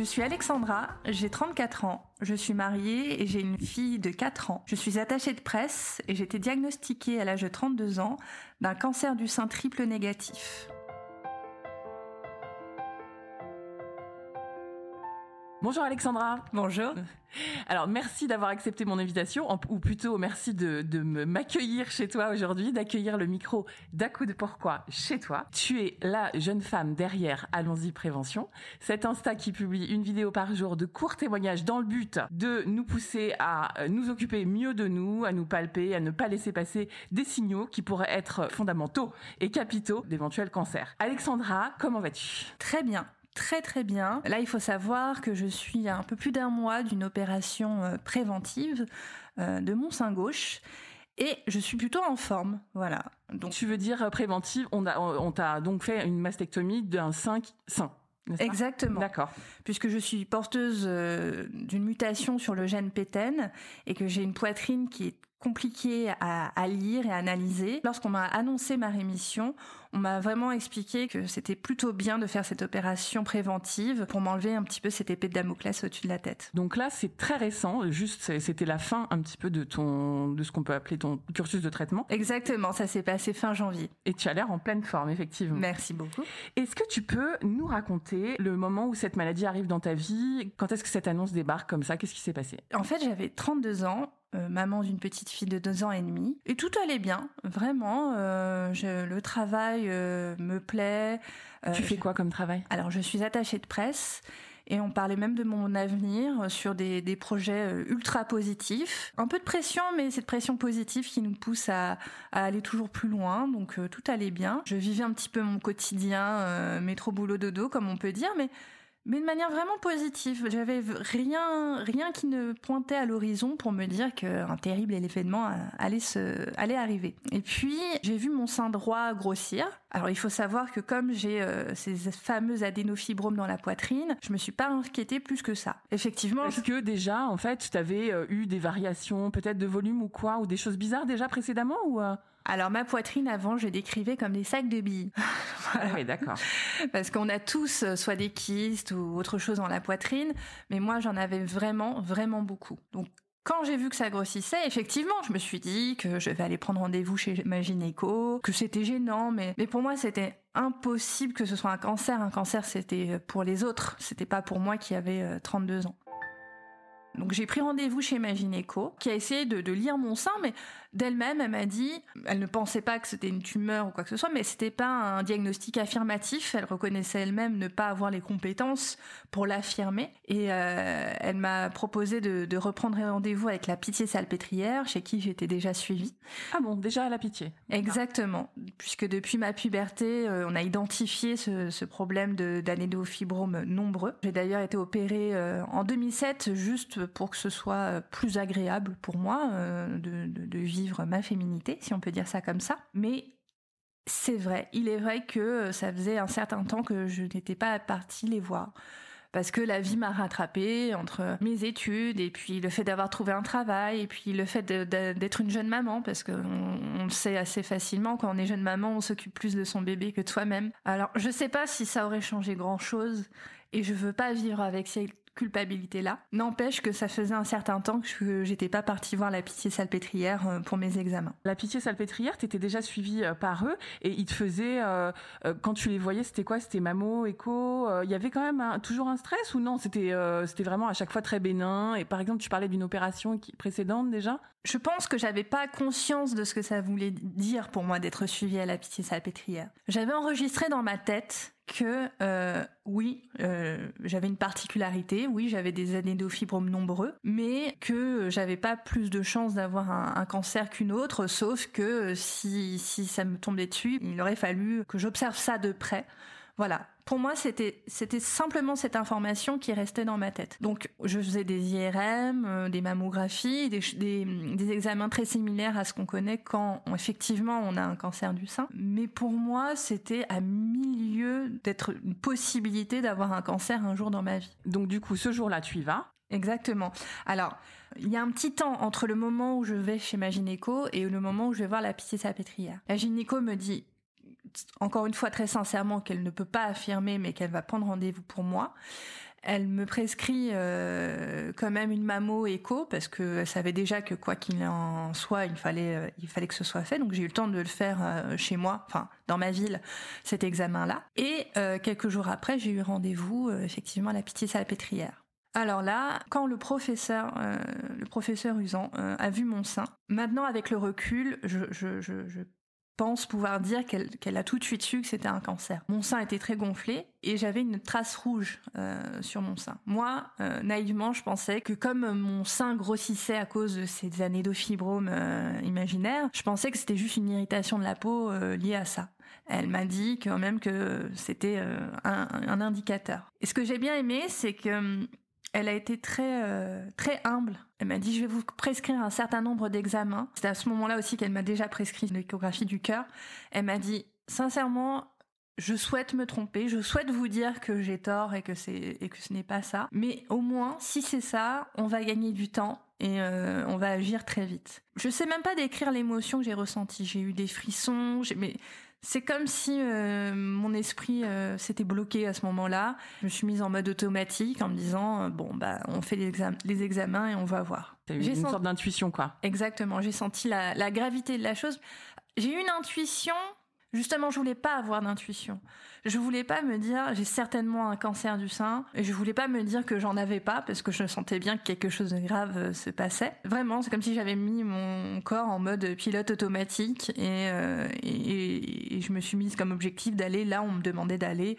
Je suis Alexandra, j'ai 34 ans, je suis mariée et j'ai une fille de 4 ans. Je suis attachée de presse et j'ai été diagnostiquée à l'âge de 32 ans d'un cancer du sein triple négatif. Bonjour Alexandra. Bonjour. Alors merci d'avoir accepté mon invitation, ou plutôt merci de, m'accueillir chez toi aujourd'hui, d'accueillir le micro d'À coup de pourquoi chez toi. Tu es la jeune femme derrière Allons-y Prévention, cet Insta qui publie une vidéo par jour de courts témoignages dans le but de nous pousser à nous occuper mieux de nous, à nous palper, à ne pas laisser passer des signaux qui pourraient être fondamentaux et capitaux d'éventuels cancers. Alexandra, comment vas-tu? Très bien très très bien. Là, il faut savoir que je suis à un peu plus d'un mois d'une opération euh, préventive euh, de mon sein gauche. Et je suis plutôt en forme, voilà. Donc, tu veux dire euh, préventive On on t'a donc fait une mastectomie d'un sein sain. Exactement. D'accord. Puisque je suis porteuse d'une mutation sur le gène PTEN et que j'ai une poitrine qui est compliqué à, lire et à analyser. Lorsqu'on m'a annoncé ma rémission, on m'a vraiment expliqué que c'était plutôt bien de faire cette opération préventive pour m'enlever un petit peu cette épée de Damoclès au-dessus de la tête. Donc là, c'est très récent, juste c'était la fin un petit peu de ton de ce qu'on peut appeler ton cursus de traitement. Exactement, ça s'est passé fin janvier. Et tu as l'air en pleine forme, effectivement. Merci beaucoup. Est-ce que tu peux nous raconter le moment où cette maladie arrive dans ta vie? Quand est-ce que cette annonce débarque comme ça? Qu'est-ce qui s'est passé? En fait, j'avais 32 ans euh, maman d'une petite fille de deux ans et demi. Et tout allait bien, vraiment. Euh, le travail euh, me plaît. tu fais quoi comme travail? Alors, je suis attachée de presse. Et on parlait même de mon avenir sur des, projets ultra positifs. Un peu de pression, mais cette pression positive qui nous pousse à, aller toujours plus loin. Donc tout allait bien. Je vivais un petit peu mon quotidien, métro boulot dodo, comme on peut dire, mais mais de manière vraiment positive. J'avais rien, rien qui ne pointait à l'horizon pour me dire qu'un terrible événement allait se, allait arriver. Et puis, j'ai vu mon sein droit grossir. Alors, il faut savoir que comme j'ai euh, ces fameux adénofibromes dans la poitrine, je me suis pas inquiétée plus que ça. Effectivement. Est-ce que déjà, en fait, tu avais euh, eu des variations, peut-être de volume ou quoi, ou des choses bizarres déjà précédemment ou euh alors ma poitrine avant, je décrivais comme des sacs de billes. Oui, d'accord. Parce qu'on a tous euh, soit des kystes ou autre chose dans la poitrine, mais moi j'en avais vraiment, vraiment beaucoup. Donc quand j'ai vu que ça grossissait, effectivement, je me suis dit que je vais aller prendre rendez-vous chez ma gynéco, que c'était gênant, mais, mais pour moi c'était impossible que ce soit un cancer. Un cancer c'était pour les autres, c'était pas pour moi qui avait 32 euh, ans. Donc j'ai pris rendez-vous chez ma gynéco, qui a essayé de, de lire mon sein, mais d'elle-même, elle m'a dit, elle ne pensait pas que c'était une tumeur ou quoi que ce soit, mais c'était pas un diagnostic affirmatif. Elle reconnaissait elle-même ne pas avoir les compétences pour l'affirmer, et euh, elle m'a proposé de, de reprendre rendez-vous avec la Pitié Salpêtrière, chez qui j'étais déjà suivie. Ah bon, déjà à la Pitié. Exactement, puisque depuis ma puberté, euh, on a identifié ce, ce problème d'anédophibrome nombreux. J'ai d'ailleurs été opérée euh, en 2007 juste pour que ce soit euh, plus agréable pour moi euh, de, vivre ma féminité, si on peut dire ça comme ça. Mais c'est vrai, il est vrai que euh, ça faisait un certain temps que je n'étais pas partie les voir parce que la vie m'a rattrapée entre mes études et puis le fait d'avoir trouvé un travail et puis le fait d'être une jeune maman parce qu'on on le sait assez facilement quand on est jeune maman on s'occupe plus de son bébé que de soi-même. Alors je sais pas si ça aurait changé grand chose et je veux pas vivre avec culpabilité-là. N'empêche que ça faisait un certain temps que j'étais pas partie voir la pitié salpêtrière euh, pour mes examens. La pitié salpêtrière, t'étais déjà suivie euh, par eux et ils te faisaient, euh, quand tu les voyais, c'était quoi? C'était mammo, écho Il y avait quand même toujours un stress ou non? C'était vraiment à chaque fois très bénin. Et par exemple, tu parlais d'une opération précédente déjà? Je pense que j'avais pas conscience de ce que ça voulait dire pour moi d'être suivie à la pitié salpêtrière. J'avais enregistré dans ma tête que euh, oui, euh, j'avais une particularité, oui, j'avais des adénofibromes nombreux, mais que j'avais pas plus de chances d'avoir un, cancer qu'une autre, sauf que si, si ça me tombait dessus, il aurait fallu que j'observe ça de près. Voilà, pour moi, c'était c'était simplement cette information qui restait dans ma tête. Donc, je faisais des IRM, euh, des mammographies, des, des, des, examens très similaires à ce qu'on connaît quand effectivement on a un cancer du sein. Mais pour moi, c'était à milieu d'être une possibilité d'avoir un cancer un jour dans ma vie. Donc, du coup, ce jour-là, tu y vas. Exactement. Alors, il y a un petit temps entre le moment où je vais chez ma gynéco et le moment où je vais voir la pitié salpêtrière. La gynéco me dit encore une fois très sincèrement qu'elle ne peut pas affirmer mais qu'elle va prendre rendez-vous pour moi. Elle me prescrit euh, quand même une mammo écho parce qu'elle savait déjà que quoi qu'il en soit, il fallait, euh, il fallait que ce soit fait. Donc j'ai eu le temps de le faire euh, chez moi, enfin dans ma ville, cet examen-là. Et quelques jours après, j'ai eu rendez-vous effectivement à la pitié salpêtrière. Alors là, quand le professeur, le professeur Usan a vu mon sein, maintenant avec le recul, je, je, je pense pouvoir dire qu'elle a tout de suite su que c'était un cancer. Mon sein était très gonflé et j'avais une trace rouge euh, sur mon sein. Moi, euh, naïvement, je pensais que comme mon sein grossissait à cause de ces anédofibromes euh, imaginaires, je pensais que c'était juste une irritation de la peau liée à ça. Elle m'a dit quand même que c'était un, un indicateur. Et ce que j'ai bien aimé, c'est que hum, elle a été très euh, très humble. Elle m'a dit je vais vous prescrire un certain nombre d'examens. C'est à ce moment-là aussi qu'elle m'a déjà prescrit l'échographie du cœur. Elle m'a dit sincèrement je souhaite me tromper, je souhaite vous dire que j'ai tort et que c'est et que ce n'est pas ça. Mais au moins si c'est ça, on va gagner du temps et euh, on va agir très vite. Je sais même pas décrire l'émotion que j'ai ressentie. J'ai eu des frissons, mais c'est comme si euh, mon esprit euh, s'était bloqué à ce moment-là. Je me suis mise en mode automatique en me disant euh, bon bah on fait les, exam- les examens et on va voir. T'as eu J'ai une senti- sorte d'intuition, quoi. Exactement, j'ai senti la, la gravité de la chose. J'ai eu une intuition. Justement, je voulais pas avoir d'intuition. Je voulais pas me dire j'ai certainement un cancer du sein. Et je voulais pas me dire que j'en avais pas parce que je sentais bien que quelque chose de grave euh, se passait. Vraiment, c'est comme si j'avais mis mon corps en mode pilote automatique et, euh, et, et je me suis mise comme objectif d'aller là où on me demandait d'aller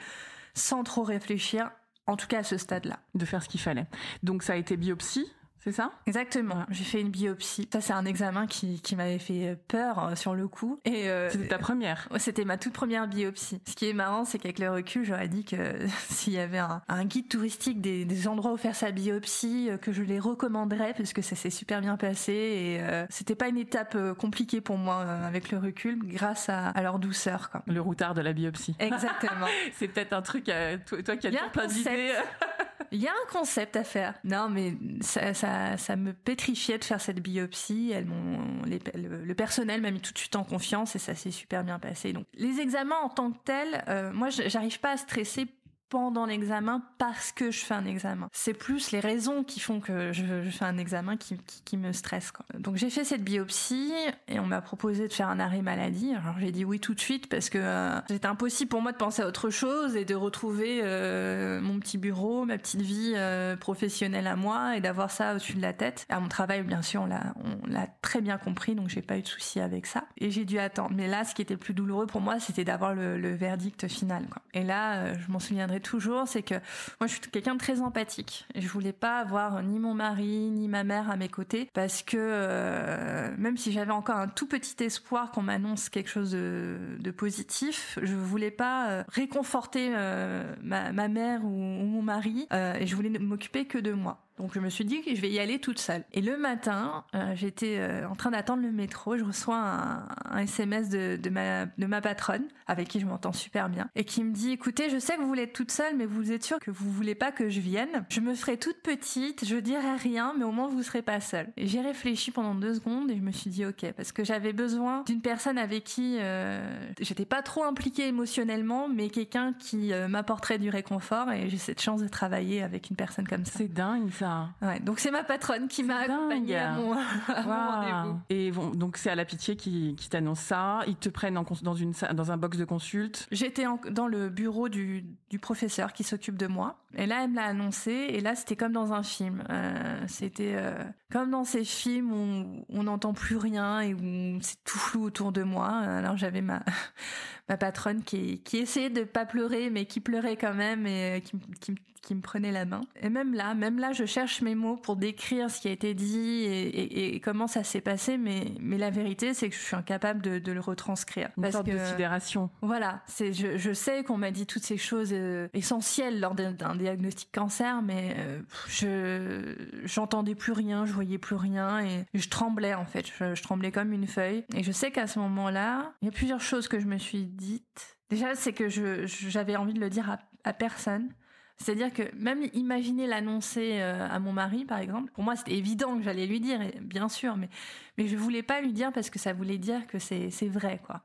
sans trop réfléchir. En tout cas à ce stade-là. De faire ce qu'il fallait. Donc, ça a été biopsie, c'est ça? Exactement. J'ai fait une biopsie. Ça, c'est un examen qui, qui m'avait fait peur euh, sur le coup. Et euh, C'était ta première. c'était ma toute première biopsie. Ce qui est marrant, c'est qu'avec le recul, j'aurais dit que s'il y avait un, un guide touristique des, des endroits où faire sa biopsie, euh, que je les recommanderais parce que ça s'est super bien passé et euh, c'était pas une étape euh, compliquée pour moi euh, avec le recul, grâce à, à leur douceur. Quoi. Le routard de la biopsie. Exactement. C'est peut-être un truc, à, toi, toi qui as toujours plein d'idées. Il y a un concept à faire. Non, mais ça, ça, me pétrifiait de faire cette biopsie. Elles le, personnel m'a mis tout de suite en confiance et ça s'est super bien passé. Donc, les examens en tant que tels, euh, moi, j'arrive pas à stresser pendant l'examen parce que je fais un examen. C'est plus les raisons qui font que je, fais un examen qui, me stressent. Quoi. Donc j'ai fait cette biopsie et on m'a proposé de faire un arrêt maladie. Alors j'ai dit oui tout de suite parce que euh, c'était impossible pour moi de penser à autre chose et de retrouver euh, mon petit bureau, ma petite vie euh, professionnelle à moi et d'avoir ça au-dessus de la tête. À mon travail, bien sûr, on l'a, très bien compris, donc j'ai pas eu de souci avec ça. Et j'ai dû attendre. Mais là, ce qui était plus douloureux pour moi, c'était d'avoir le, verdict final. Et là, je m'en souviendrai toujours, c'est que moi, je suis quelqu'un de très empathique. Et je voulais pas avoir ni mon mari ni ma mère à mes côtés parce que euh, même si j'avais encore un tout petit espoir qu'on m'annonce quelque chose de, positif, je voulais pas euh, réconforter euh, ma, mère ou, mon mari et je voulais m'occuper que de moi. Donc je me suis dit que je vais y aller toute seule. Et le matin, euh, j'étais euh, en train d'attendre le métro, je reçois un, SMS de, de, ma, de ma patronne, avec qui je m'entends super bien, et qui me dit, écoutez, je sais que vous voulez être toute seule, mais vous êtes sûre que vous voulez pas que je vienne. Je me ferai toute petite, je dirai rien, mais au moins vous serez pas seule. Et j'ai réfléchi pendant deux secondes et je me suis dit, ok, parce que j'avais besoin d'une personne avec qui euh, j'étais pas trop impliquée émotionnellement, mais quelqu'un qui euh, m'apporterait du réconfort, et j'ai cette chance de travailler avec une personne comme ça. C'est dingue, ça. Ouais, donc c'est ma patronne qui m'a accompagnée à mon, à mon rendez-vous. Et bon, donc c'est à la pitié qui, qui t'annonce ça. Ils te prennent en dans, une, sa- dans un box de consulte. J'étais dans le bureau du, du professeur qui s'occupe de moi. Et là, elle me l'a annoncé, et là, c'était comme dans un film. Euh, c'était euh, comme dans ces films où on n'entend plus rien et où c'est tout flou autour de moi. Alors j'avais ma ma patronne qui qui essayait de pas pleurer, mais qui pleurait quand même et euh, qui, qui, qui me prenait la main. Et même là, même là, je cherche mes mots pour décrire ce qui a été dit et, et, comment ça s'est passé, mais, mais la vérité, c'est que je suis incapable de, de le retranscrire. Une parce sorte que, de sidération. Voilà, c'est, je, je sais qu'on m'a dit toutes ces choses essentielles lors d'un diagnostic cancer, mais euh, je j'entendais plus rien, je voyais plus rien et je tremblais en fait, je, tremblais comme une feuille. Et je sais qu'à ce moment-là, il y a plusieurs choses que je me suis dites. Déjà, c'est que j'avais envie de le dire à, personne. C'est-à-dire que même imaginer l'annoncer euh, à mon mari, par exemple, pour moi c'était évident que j'allais lui dire, bien sûr, mais, mais je voulais pas lui dire parce que ça voulait dire que c'est, c'est vrai, quoi.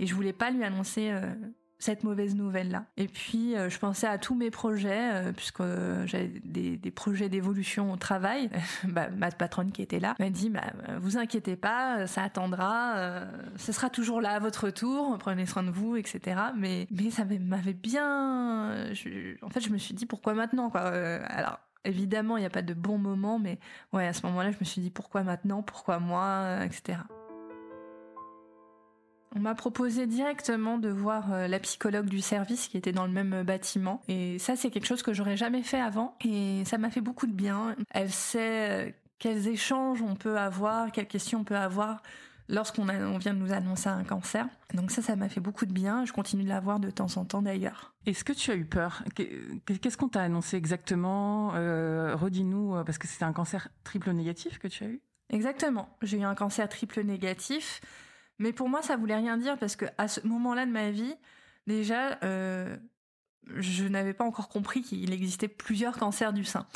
Et je voulais pas lui annoncer euh, cette mauvaise nouvelle-là. Et puis, euh, je pensais à tous mes projets, euh, puisque euh, j'avais des, projets d'évolution au travail. bah, ma patronne qui était là m'a dit, bah, vous inquiétez pas, ça attendra, ce sera toujours là à votre tour, prenez soin de vous, etc. Mais, mais ça m'avait bien... En fait, je me suis dit, pourquoi maintenant Alors, évidemment, il n'y a pas de bon moment, mais ouais, à ce moment-là, je me suis dit, pourquoi maintenant, pourquoi moi, etc. On m'a proposé directement de voir euh, la psychologue du service qui était dans le même bâtiment. Et ça, c'est quelque chose que j'aurais jamais fait avant. Et ça m'a fait beaucoup de bien. Elle sait euh, quels échanges on peut avoir, quelles questions on peut avoir lorsqu'on on vient de nous annoncer un cancer. Donc ça, ça m'a fait beaucoup de bien. Je continue de la voir de temps en temps d'ailleurs. Est-ce que tu as eu peur? Qu'est-ce qu'on t'a annoncé exactement? Euh, Redis-nous, parce que c'était un cancer triple négatif que tu as eu? Exactement. J'ai eu un cancer triple négatif. Mais pour moi, ça voulait rien dire parce que à ce moment-là de ma vie, déjà, euh, je n'avais pas encore compris qu'il existait plusieurs cancers du sein.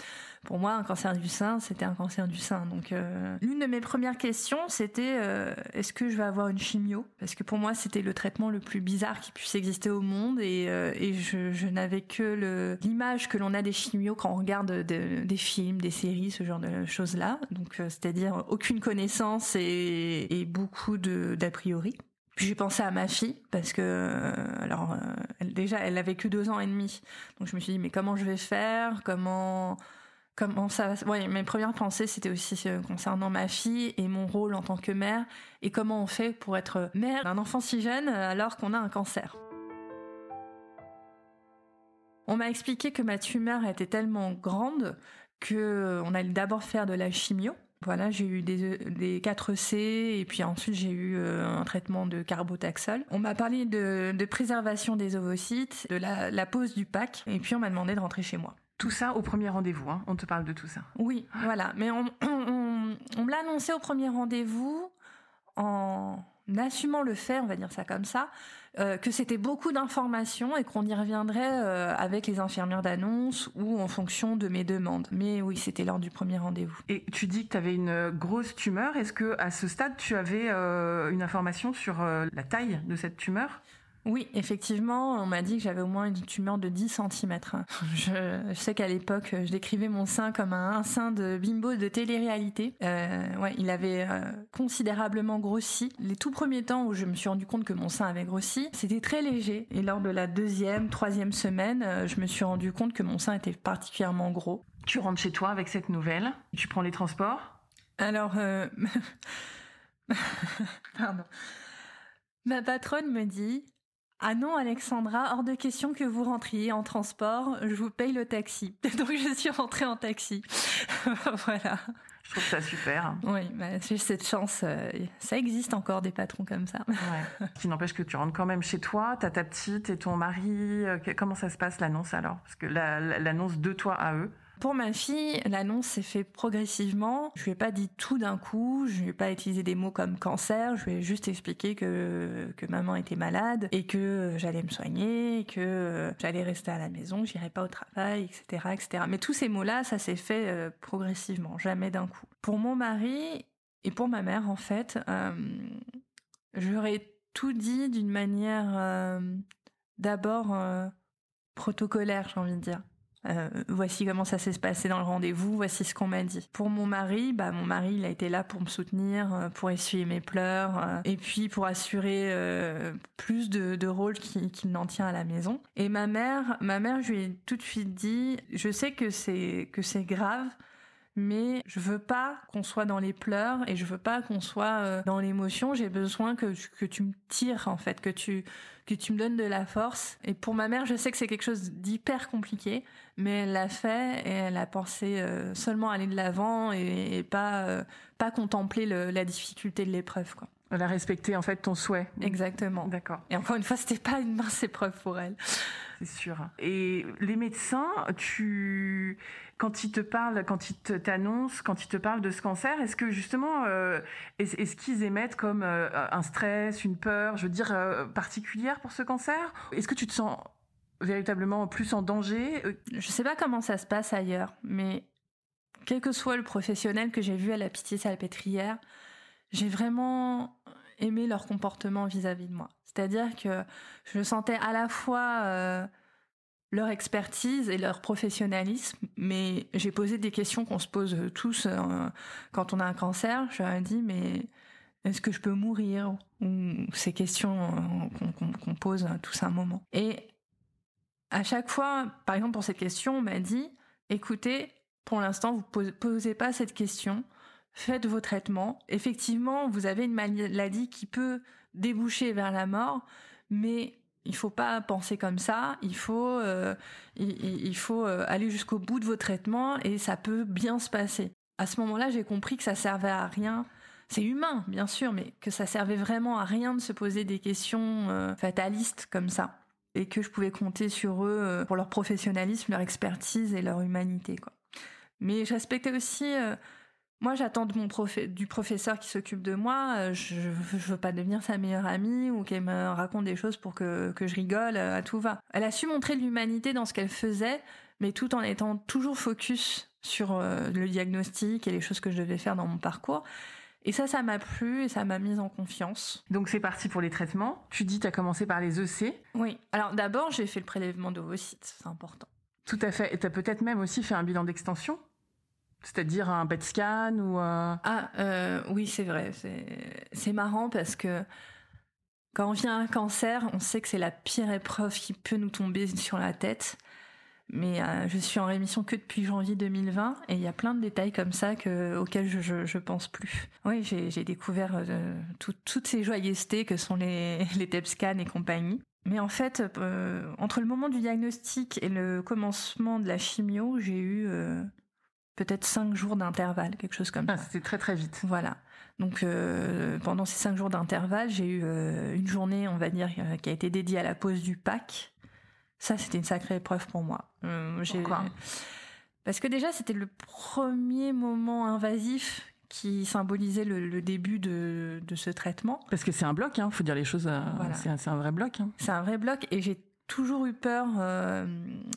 Pour moi, un cancer du sein, c'était un cancer du sein. Donc, euh, l'une de mes premières questions, c'était euh, est-ce que je vais avoir une chimio? Parce que pour moi, c'était le traitement le plus bizarre qui puisse exister au monde, et, euh, je, n'avais que l'image que l'on a des chimios quand on regarde de, des films, des séries, ce genre de choses-là. Donc, c'est-à-dire aucune connaissance et, beaucoup d'a priori. Puis j'ai pensé à ma fille parce que alors déjà elle avait que deux ans et demi donc je me suis dit mais comment je vais faire? Comment comment ça ouais mes premières pensées c'était aussi concernant ma fille et mon rôle en tant que mère et comment on fait pour être mère d'un enfant si jeune alors qu'on a un cancer on m'a expliqué que ma tumeur était tellement grande que on allait d'abord faire de la chimio voilà, j'ai eu des, des 4C et puis ensuite j'ai eu euh, un traitement de carbotaxol. On m'a parlé de, de, préservation des ovocytes, de la, la pose du pack et puis on m'a demandé de rentrer chez moi. Tout ça au premier rendez-vous, hein on te parle de tout ça. Oui, voilà. Mais on, on, on, on me l'a annoncé au premier rendez-vous en assumant le fait, on va dire ça comme ça, euh, que c'était beaucoup d'informations et qu'on y reviendrait euh, avec les infirmières d'annonce ou en fonction de mes demandes. Mais oui, c'était lors du premier rendez-vous. Et tu dis que tu avais une grosse tumeur. Est-ce que à ce stade, tu avais euh, une information sur la taille de cette tumeur? Oui, effectivement, on m'a dit que j'avais au moins une tumeur de 10 cm. Je, je sais qu'à l'époque, je décrivais mon sein comme un, un sein de bimbo de télé-réalité. Euh, ouais, il avait euh, considérablement grossi. Les tout premiers temps où je me suis rendu compte que mon sein avait grossi, c'était très léger. Et lors de la deuxième, troisième semaine, euh, je me suis rendu compte que mon sein était particulièrement gros. Tu rentres chez toi avec cette nouvelle, tu prends les transports? Alors, euh... pardon. Ma patronne me dit ah non, Alexandra, hors de question que vous rentriez en transport, je vous paye le taxi. Donc je suis rentrée en taxi. voilà. Je trouve ça super. Oui, bah, j'ai cette chance. Euh, ça existe encore des patrons comme ça. Ouais. Qui n'empêche que tu rentres quand même chez toi, t'as ta petite et ton mari. Euh, comment ça se passe l'annonce alors? Parce que l'annonce de toi à eux. Pour ma fille, l'annonce s'est fait progressivement. Je lui ai pas dit tout d'un coup. Je lui ai pas utilisé des mots comme cancer. Je lui ai juste expliqué que maman était malade et que j'allais me soigner, que j'allais rester à la maison, que j'irais pas au travail, etc., etc. Mais tous ces mots-là, ça s'est fait euh, progressivement, jamais d'un coup. Pour mon mari et pour ma mère, en fait, euh, j'aurais tout dit d'une manière euh, d'abord protocolaire, j'ai envie de dire Euh, voici comment ça s'est passé dans le rendez-vous, voici ce qu'on m'a dit. Pour mon mari, bah mon mari il a été là pour me soutenir, euh, pour essuyer mes pleurs, euh, et puis pour assurer plus de, de rôles qu'il n'en tient à la maison. Et ma mère, ma mère, je lui ai tout de suite dit, je sais que c'est que c'est grave, mais je veux pas qu'on soit dans les pleurs et je veux pas qu'on soit dans l'émotion. J'ai besoin que, que tu me tires en fait, que tu que tu me donnes de la force. Et pour ma mère, je sais que c'est quelque chose d'hyper compliqué, mais elle l'a fait et elle a pensé euh, seulement aller de l'avant et, pas euh, pas contempler la difficulté de l'épreuve quoi. Elle a respecté en fait ton souhait. Exactement. D'accord. Et encore une fois, c'était pas une mince épreuve pour elle. C'est sûr. Et les médecins, tu quand ils te parlent, quand ils t'annoncent, quand ils te parlent de ce cancer, est-ce que justement, euh, est-ce qu'ils émettent comme un stress, une peur, je veux dire, particulière pour ce cancer? Est-ce que tu te sens véritablement plus en danger euh, Je sais pas comment ça se passe ailleurs, mais quel que soit le professionnel que j'ai vu à la pitié salpêtrière, j'ai vraiment aimé leur comportement vis-à-vis de moi. C'est-à-dire que je sentais à la fois euh, leur expertise et leur professionnalisme, mais j'ai posé des questions qu'on se pose tous euh, quand on a un cancer. Je leur ai dit, mais est-ce que je peux mourir? Ou ces questions qu'on pose tous un moment. À chaque fois, par exemple pour cette question, on m'a dit, écoutez, pour l'instant, vous posez, posez pas cette question, faites vos traitements. Effectivement, vous avez une maladie qui peut déboucher vers la mort, mais il faut pas penser comme ça. Il faut, euh, il, faut euh, aller jusqu'au bout de vos traitements et ça peut bien se passer. À ce moment-là, j'ai compris que ça servait à rien. C'est humain, bien sûr, mais que ça servait vraiment à rien de se poser des questions euh, fatalistes comme ça et que je pouvais compter sur eux euh, pour leur professionnalisme, leur expertise et leur humanité. Quoi. Mais je respectais aussi. Euh, moi, j'attends du professeur qui s'occupe de moi. Euh, je, ne veux pas devenir sa meilleure amie ou qu'elle me raconte des choses pour que, que je rigole à tout va. Elle a su montrer de l'humanité dans ce qu'elle faisait, mais tout en étant toujours focus sur le diagnostic et les choses que je devais faire dans mon parcours. Et ça, ça m'a plu et ça m'a mise en confiance. Donc c'est parti pour les traitements. Tu dis tu as commencé par les EC. Oui. Alors d'abord, j'ai fait le prélèvement d'ovocytes, c'est important. Tout à fait. Et tu as peut-être même aussi fait un bilan d'extension c'est-à-dire un PET scan ou Ah euh, oui, c'est vrai. C'est marrant parce que quand on vient un cancer, on sait que c'est la pire épreuve qui peut nous tomber sur la tête mais euh, je suis en rémission que depuis janvier 2020 et il y a plein de détails comme ça que, auxquels je, je, je pense plus. Oui, j'ai découvert euh, toutes ces joyeusetés que sont les, les TEP scans et compagnie. Mais en fait, euh, entre le moment du diagnostic et le commencement de la chimio, j'ai eu peut-être cinq jours d'intervalle, quelque chose comme ah, ça. C'était très très vite. Voilà. Donc pendant ces cinq jours d'intervalle, j'ai eu une journée, on va dire, qui a été dédiée à la pose du pack ça, c'était une sacrée épreuve pour moi. Euh, Pourquoi? Parce que déjà, c'était le premier moment invasif qui symbolisait le, début de, ce traitement. Parce que c'est un bloc, il hein, faut dire les choses. Euh, c'est un, vrai bloc. Hein. C'est un vrai bloc et j'ai toujours eu peur euh,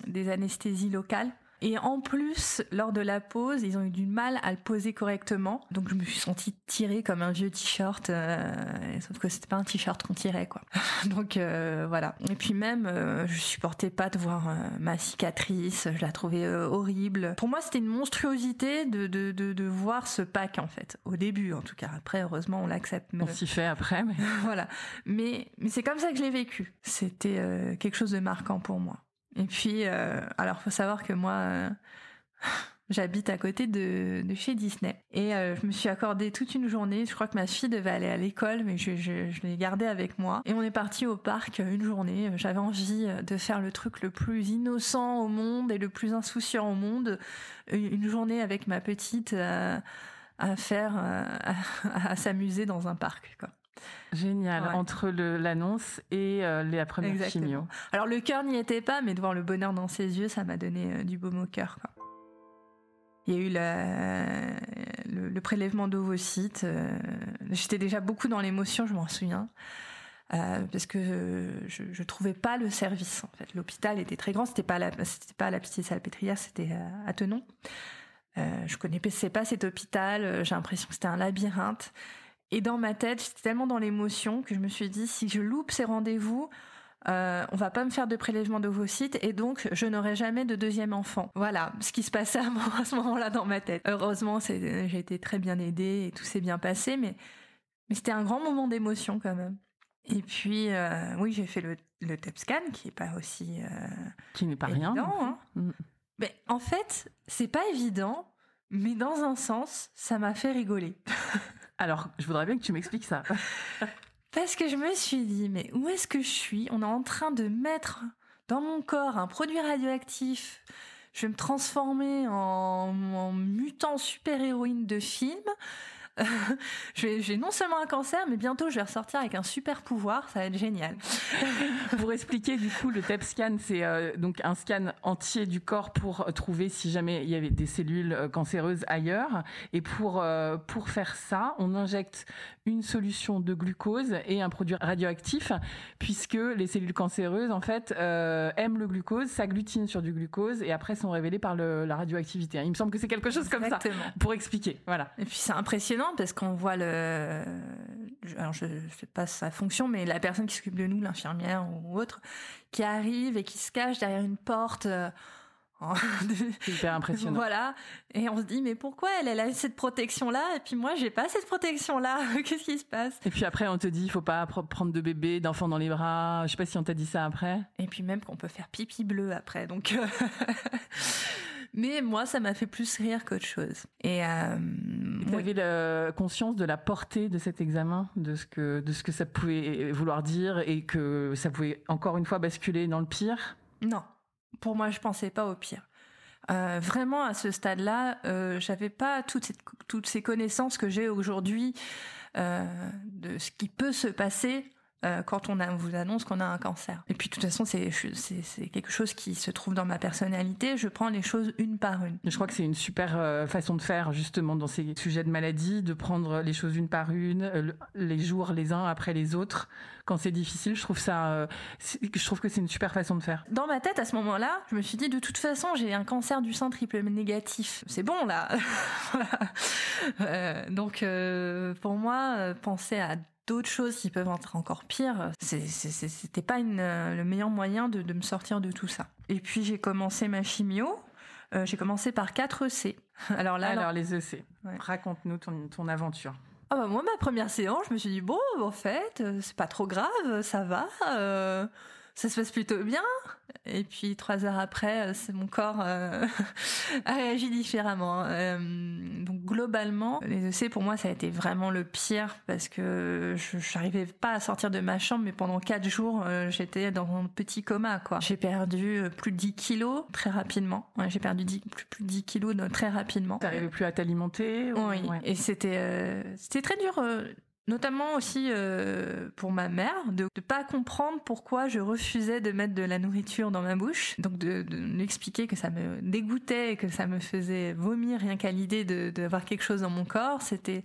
des anesthésies locales. Et en plus, lors de la pause, ils ont eu du mal à le poser correctement. Donc je me suis sentie tirée comme un vieux t-shirt, euh, sauf que c'était pas un t-shirt qu'on tirait quoi. Donc euh, voilà. Et puis même, euh, je supportais pas de voir ma cicatrice, je la trouvais horrible. Pour moi, c'était une monstruosité de, de, de, de, voir ce pack en fait, au début en tout cas. Après, heureusement, on l'accepte. On s'y fait après. Mais... voilà. Mais, mais c'est comme ça que je l'ai vécu. C'était quelque chose de marquant pour moi. Et puis, euh, alors faut savoir que moi, euh, j'habite à côté de, chez Disney. Et euh, je me suis accordé toute une journée. Je crois que ma fille devait aller à l'école, mais je, l'ai gardée avec moi. Et on est parti au parc une journée. J'avais envie de faire le truc le plus innocent au monde et le plus insouciant au monde. Une journée avec ma petite à faire, à s'amuser dans un parc. Quoi. Génial, entre l'annonce et euh, la première chimio. Alors le cœur n'y était pas, mais de voir le bonheur dans ses yeux, ça m'a donné euh, du baume au cœur. Il y a eu le, prélèvement d'ovocytes. Euh, j'étais déjà beaucoup dans l'émotion, je m'en souviens. parce que je, je trouvais pas le service en fait. L'hôpital était très grand, c'était pas la, c'était pas la petite salpêtrière, c'était à Tenon. je connaissais pas cet hôpital, j'ai l'impression que c'était un labyrinthe. Et dans ma tête, j'étais tellement dans l'émotion que je me suis dit, si je loupe ces rendez-vous, euh, on va pas me faire de prélèvement d'ovocytes et donc je n'aurai jamais de deuxième enfant. Voilà ce qui se passait à, à ce moment-là dans ma tête. Heureusement, j'ai été très bien aidée et tout s'est bien passé, mais, mais c'était un grand moment d'émotion quand même. Et puis, euh, oui, j'ai fait le, le TEPSCAN, qui est pas aussi. Euh, qui n'est pas rien. Hein. Mm. Mais en fait, c'est pas évident, mais dans un sens, ça m'a fait rigoler. Alors, je voudrais bien que tu m'expliques ça. Parce que je me suis dit, mais où est-ce que je suis? On est en train de mettre dans mon corps un produit radioactif. Je vais me transformer en, mutant super-héroïne de film. j'ai non seulement un cancer, mais bientôt je vais ressortir avec un super pouvoir, ça va être génial. pour expliquer, du coup, le TEP scan, c'est euh, donc un scan entier du corps pour trouver si jamais il y avait des cellules euh, cancéreuses ailleurs. Et pour, euh, pour faire ça, on injecte une solution de glucose et un produit radioactif, puisque les cellules cancéreuses, en fait, aiment le glucose, s'agglutinent sur du glucose et après sont révélées par le, la radioactivité. Il me semble que c'est quelque chose comme ça, pour expliquer. Voilà. Et puis c'est impressionnant parce qu'on voit le. Alors, je ne sais pas sa fonction, mais la personne qui s'occupe de nous, l'infirmière ou autre, qui arrive et qui se cache derrière une porte. Euh, c'est hyper impressionnant. Voilà. Et on se dit, mais pourquoi elle, elle a cette protection-là? Et puis moi, j'ai pas cette protection-là Qu'est-ce qui se passe? Et puis après, on te dit, il faut pas prendre de bébé, d'enfant dans les bras. Je sais pas si on t'a dit ça après. Et puis même qu'on peut faire pipi bleu après. Donc. Mais moi, ça m'a fait plus rire qu'autre chose. Et euh, vous avez conscience de la portée de cet examen, de ce que de ce que ça pouvait vouloir dire et que ça pouvait encore une fois basculer dans le pire? Non, pour moi, je pensais pas au pire. Euh, vraiment à ce stade-là, euh, j'avais pas toutes, toutes ces connaissances que j'ai aujourd'hui euh, de ce qui peut se passer euh, quand on, vous annonce qu'on a un cancer. Et puis de toute façon, c'est quelque chose qui se trouve dans ma personnalité. Je prends les choses une par une. Je crois que c'est une super euh, façon de faire justement dans ces sujets de maladie, de prendre les choses une par une, euh, les jours les uns après les autres. Quand c'est difficile, je trouve ça, je trouve que c'est une super façon de faire. Dans ma tête, à ce moment-là, je me suis dit de toute façon, j'ai un cancer du sein triple négatif. C'est bon là. donc pour moi, penser à d'autres choses qui peuvent être encore pires, c'était pas une, le meilleur moyen de, me sortir de tout ça. Et puis j'ai commencé ma chimio. Euh, j'ai commencé par 4 EC. Alors là, alors, les EC. Raconte-nous ton, ton aventure. Ah bah moi ma première séance, je me suis dit bon en fait euh, c'est pas trop grave, ça va. Euh, ça se passe plutôt bien. Et puis trois heures après, euh, c'est mon corps euh, a réagi différemment. Euh, donc globalement, les EC pour moi ça a été vraiment le pire parce que je n'arrivais pas à sortir de ma chambre, mais pendant quatre jours j'étais dans un petit coma quoi. J'ai perdu plus de 10 kilos très rapidement. Ouais, j'ai perdu 10, plus, plus de 10 kilos très rapidement. T'arrivais plus à t'alimenter Oui. Et c'était c'était très dur Notamment aussi euh, pour ma mère, de ne pas comprendre pourquoi je refusais de mettre de la nourriture dans ma bouche. Donc de, de que ça me dégoûtait et que ça me faisait vomir rien qu'à l'idée d'avoir de, quelque chose dans mon corps. C'était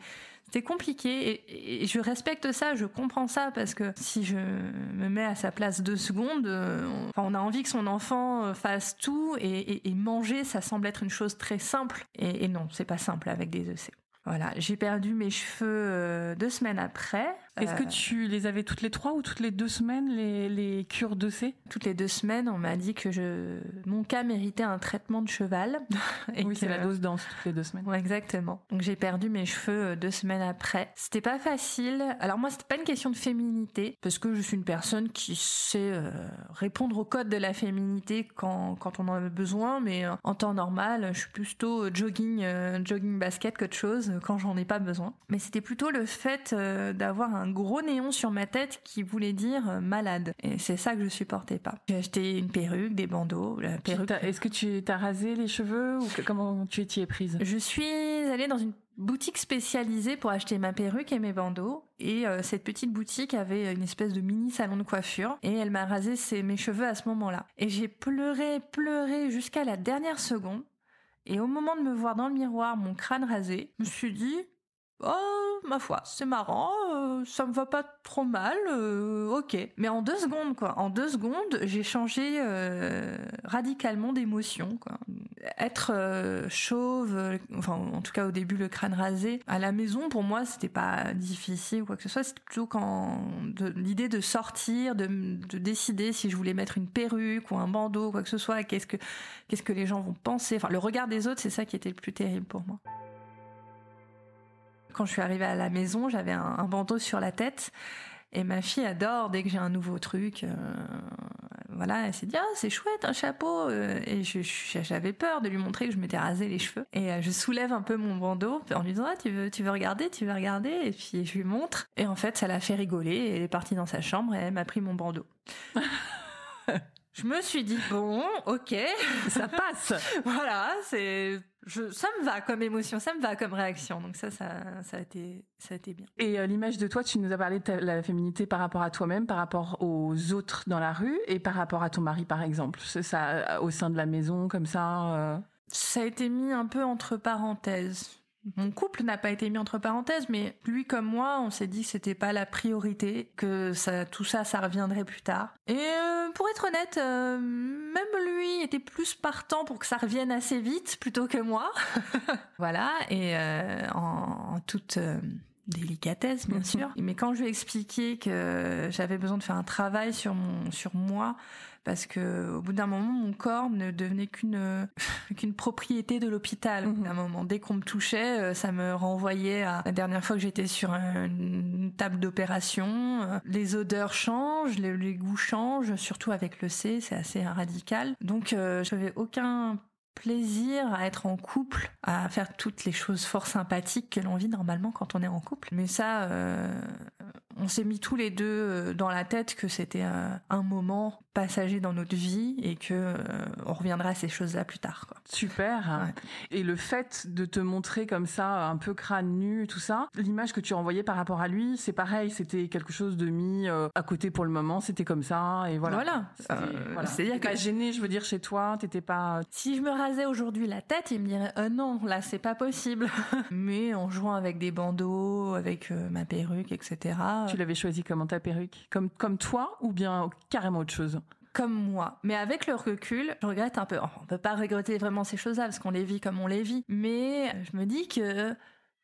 compliqué et, je respecte ça, je comprends ça parce que si je me mets à sa place deux secondes, euh, on, on a envie que son enfant euh, fasse tout et, manger, ça semble être une chose très simple. Et, non, c'est pas simple avec des EC. Voilà, j'ai perdu mes cheveux euh, deux semaines après. Est-ce que euh, tu les avais toutes les trois ou toutes les deux semaines, les, les cures de C Toutes les deux semaines, on m'a dit que je, mon cas méritait un traitement de cheval. Et oui, c'est la dose dense toutes les deux semaines. Ouais, exactement. Donc j'ai perdu mes cheveux euh, deux semaines après. C'était pas facile. Alors moi, c'était pas une question de féminité, parce que je suis une personne qui sait répondre au code de la féminité quand, quand on en a besoin, mais en temps normal, je suis plutôt jogging, jogging basket qu'autre chose quand j'en ai pas besoin. Mais c'était plutôt le fait d'avoir un gros néon sur ma tête qui voulait dire euh, malade. Et c'est ça que je supportais pas. J'ai acheté une perruque, des bandeaux, la perruque. Est-ce que tu t'as rasé les cheveux ou comment tu y es prise? Je suis allée dans une boutique spécialisée pour acheter ma perruque et mes bandeaux. Et euh, cette petite boutique avait une espèce de mini salon de coiffure. Et elle m'a rasé ses, mes cheveux à ce moment-là. Et j'ai pleuré, pleuré jusqu'à la dernière seconde. Et au moment de me voir dans le miroir, mon crâne rasé, je me suis dit, Oh, ma foi, c'est marrant, euh, ça me va pas trop mal, euh, ok. Mais en deux secondes, quoi. En deux secondes, j'ai changé euh, radicalement d'émotion, quoi. être chauve, enfin en tout cas au début le crâne rasé, à la maison pour moi c'était pas difficile ou quoi que ce soit. C'était plutôt quand l'idée de sortir, de, de, décider si je voulais mettre une perruque ou un bandeau quoi que ce soit. Qu'est-ce que qu'est-ce que les gens vont penser. Enfin le regard des autres c'est ça qui était le plus terrible pour moi. Quand je suis arrivée à la maison, j'avais un, bandeau sur la tête et ma fille adore dès que j'ai un nouveau truc. Euh, voilà, elle s'est dit ah c'est chouette un chapeau. Euh, et j'avais peur de lui montrer que je m'étais rasé les cheveux. Et euh, je soulève un peu mon bandeau en lui disant ah, tu veux tu veux regarder tu veux regarder? Et puis je lui montre. Et en fait ça l'a fait rigoler. Et elle est partie dans sa chambre et elle m'a pris mon bandeau. je me suis dit bon ok ça passe. voilà c'est je, ça me va comme émotion, ça me va comme réaction. Donc ça, ça, ça a été, ça a été bien. Et euh, l'image de toi, tu nous as parlé de la féminité par rapport à toi-même, par rapport aux autres dans la rue et par rapport à ton mari, par exemple. C'est ça, euh, au sein de la maison, comme ça. Euh... Ça a été mis un peu entre parenthèses. Mon couple n'a pas été mis entre parenthèses, mais lui comme moi, on s'est dit que c'était pas la priorité, que ça, tout ça, ça reviendrait plus tard. Et euh, pour être honnête, euh, même lui était plus partant pour que ça revienne assez vite plutôt que moi. voilà, et euh, en, en, toute délicatesse bien mhm. sûr. Mais quand je lui ai expliqué que j'avais besoin de faire un travail sur mon sur moi parce que au bout d'un moment mon corps ne devenait qu'une qu'une propriété de l'hôpital. Mhm. moment, dès qu'on me touchait, euh, ça me renvoyait à la dernière fois que j'étais sur une table d'opération. Euh, les odeurs changent, les, goûts changent, surtout avec le C, c'est assez radical. Donc euh, j'avais aucun plaisir à être en couple, à faire toutes les choses fort sympathiques que l'on vit normalement quand on est en couple. Mais ça, euh, on s'est mis tous les deux euh, dans la tête que c'était un, moment passager dans notre vie et que euh, on reviendra à ces choses-là plus tard. Super. Et le fait de te montrer comme ça, un peu crâne nu, tout ça, l'image que tu renvoyais par rapport à lui, c'est pareil, c'était quelque chose de mis à côté pour le moment, c'était comme ça et voilà. Voilà. C'est-à-dire que pas gêné, je veux dire, chez toi, t'étais pas. Si je me rasais aujourd'hui la tête, il me dirait euh, non, là c'est pas possible. Mais en jouant avec des bandeaux, avec euh, ma perruque, etc. Tu l'avais choisi comment ta perruque? Comme comme toi ou bien carrément autre chose? Comme moi. Mais avec le recul, je regrette un peu. On peut pas regretter vraiment ces choses-là parce qu'on les vit comme on les vit. Mais je me dis que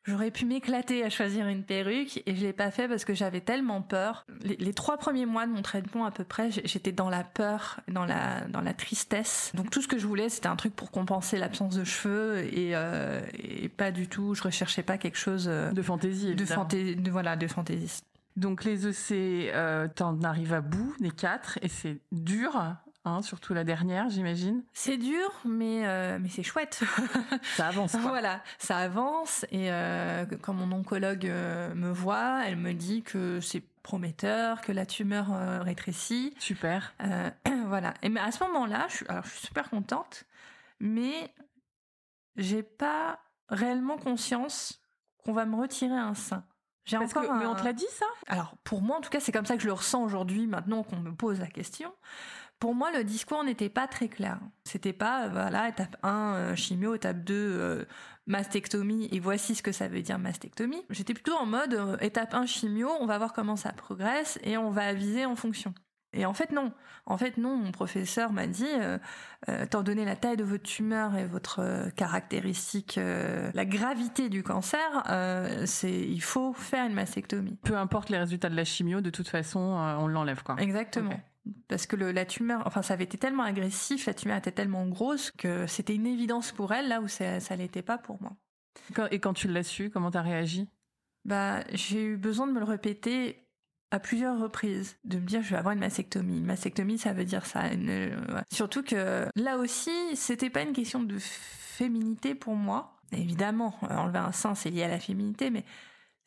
J'aurais pu m'éclater à choisir une perruque et je l'ai pas fait parce que j'avais tellement peur. Les, trois premiers mois de mon traitement à peu près, j'étais dans la peur, dans la dans la tristesse. Donc tout ce que je voulais, c'était un truc pour compenser l'absence de cheveux et, euh, et, pas du tout. Je recherchais pas quelque chose euh, de fantaisie, de de, voilà, de fantaisiste. Donc les EC, euh, t'en arrives à bout des quatre et c'est dur Hein, surtout la dernière, j'imagine. C'est dur, mais euh, mais c'est chouette. ça avance. voilà, ça avance. Et euh, quand mon oncologue euh, me voit, elle me dit que c'est prometteur, que la tumeur rétrécit. Super. voilà. Et mais à ce moment-là, je suis, alors je suis super contente, mais j'ai pas réellement conscience qu'on va me retirer un sein. J'ai encore Mais on te l'a dit ça? Alors pour moi, en tout cas, c'est comme ça que je le ressens aujourd'hui. Maintenant qu'on me pose la question pour moi, le discours n'était pas très clair. C'était pas, euh, voilà, étape 1, euh, chimio, étape 2, euh, mastectomie, et voici ce que ça veut dire mastectomie. J'étais plutôt en mode, étape 1, chimio, on va voir comment ça progresse, et on va aviser en fonction. Et en fait, non. En fait, non, mon professeur m'a dit, étant donné la taille de votre tumeur et votre caractéristique, la gravité du cancer, c'est il faut faire une mastectomie. Peu importe les résultats de la chimio, de toute façon, on l'enlève, quoi. Exactement parce que le, la tumeur, enfin ça avait été tellement agressif, la tumeur était tellement grosse que c'était une évidence pour elle là où ça, ça l'était pas pour moi. Et quand tu l'as su, comment t'as réagi? Bah j'ai eu besoin de me le répéter à plusieurs reprises, de me dire je vais avoir une mastectomie. Une mastectomie ça veut dire ça. Surtout que là aussi c'était pas une question de féminité pour moi. Évidemment, enlever un sein c'est lié à la féminité, mais